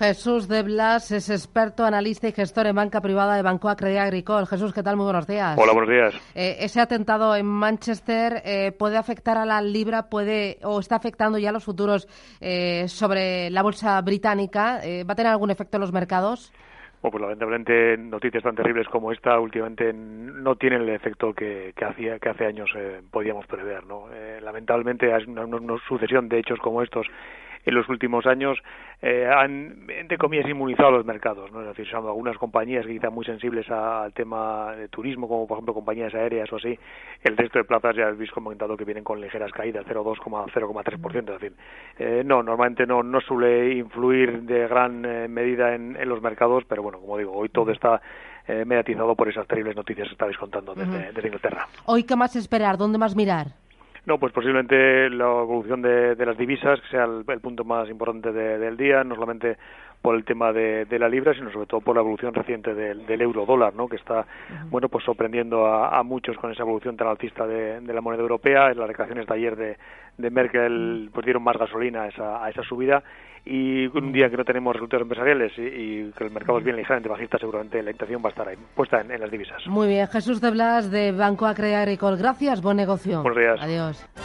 Jesús de Blas es experto, analista y gestor en banca privada de Banco Acredit Agricole. Jesús, ¿qué tal? Muy buenos días. Hola, buenos días. Eh, ese atentado en Manchester eh, puede afectar a la libra, puede o está afectando ya los futuros eh, sobre la bolsa británica. ¿Va a tener algún efecto en los mercados? Bueno, pues lamentablemente noticias tan terribles como esta últimamente no tienen el efecto que, hacía, que hace años podíamos prever. ¿no? lamentablemente es una, sucesión de hechos como estos en los últimos años eh, han, entre comillas, inmunizado los mercados. ¿no? Es decir, son algunas compañías que quizá muy sensibles al tema de turismo, como por ejemplo compañías aéreas o así. El resto de plazas ya habéis comentado que vienen con ligeras caídas, 0,2, 0,3%. Es decir, eh, no, normalmente no, no suele influir de gran eh, medida en, los mercados, pero bueno, como digo, hoy todo está mediatizado por esas terribles noticias que estabais contando desde, desde Inglaterra. ¿Hoy qué más esperar? ¿Dónde más mirar? No, pues posiblemente la evolución de, las divisas, que sea el, punto más importante del día, no solamente por el tema de, la libra, sino sobre todo por la evolución reciente del, euro dólar, ¿no? que está bueno pues sorprendiendo a, muchos con esa evolución tan alcista de, la moneda europea. En las declaraciones de ayer de, Merkel pues dieron más gasolina a esa, a esa subida y un día que no tenemos resultados empresariales y, que el mercado es bien ligeramente bajista, seguramente la intención va a estar ahí, puesta en, las divisas. Muy bien, Jesús de Blas de Banco Acre Agricol. Gracias, buen negocio. Buenos días. Adiós.